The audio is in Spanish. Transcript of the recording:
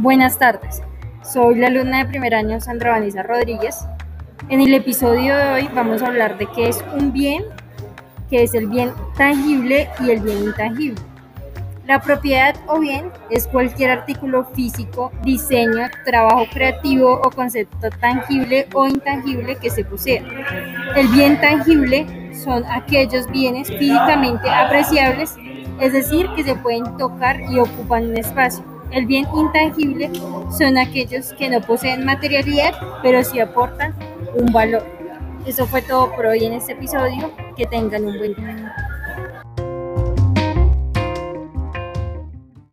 Buenas tardes, soy la alumna de primer año Sandra Vanessa Rodríguez. En el episodio de hoy vamos a hablar de qué es un bien, qué es el bien tangible y el bien intangible. La propiedad o bien es cualquier artículo físico, diseño, trabajo creativo o concepto tangible o intangible que se posea. El bien tangible son aquellos bienes físicamente apreciables, es decir, que se pueden tocar y ocupan un espacio el bien intangible son aquellos que no poseen materialidad, pero sí aportan un valor. Eso fue todo por hoy en este episodio. Que tengan un buen día.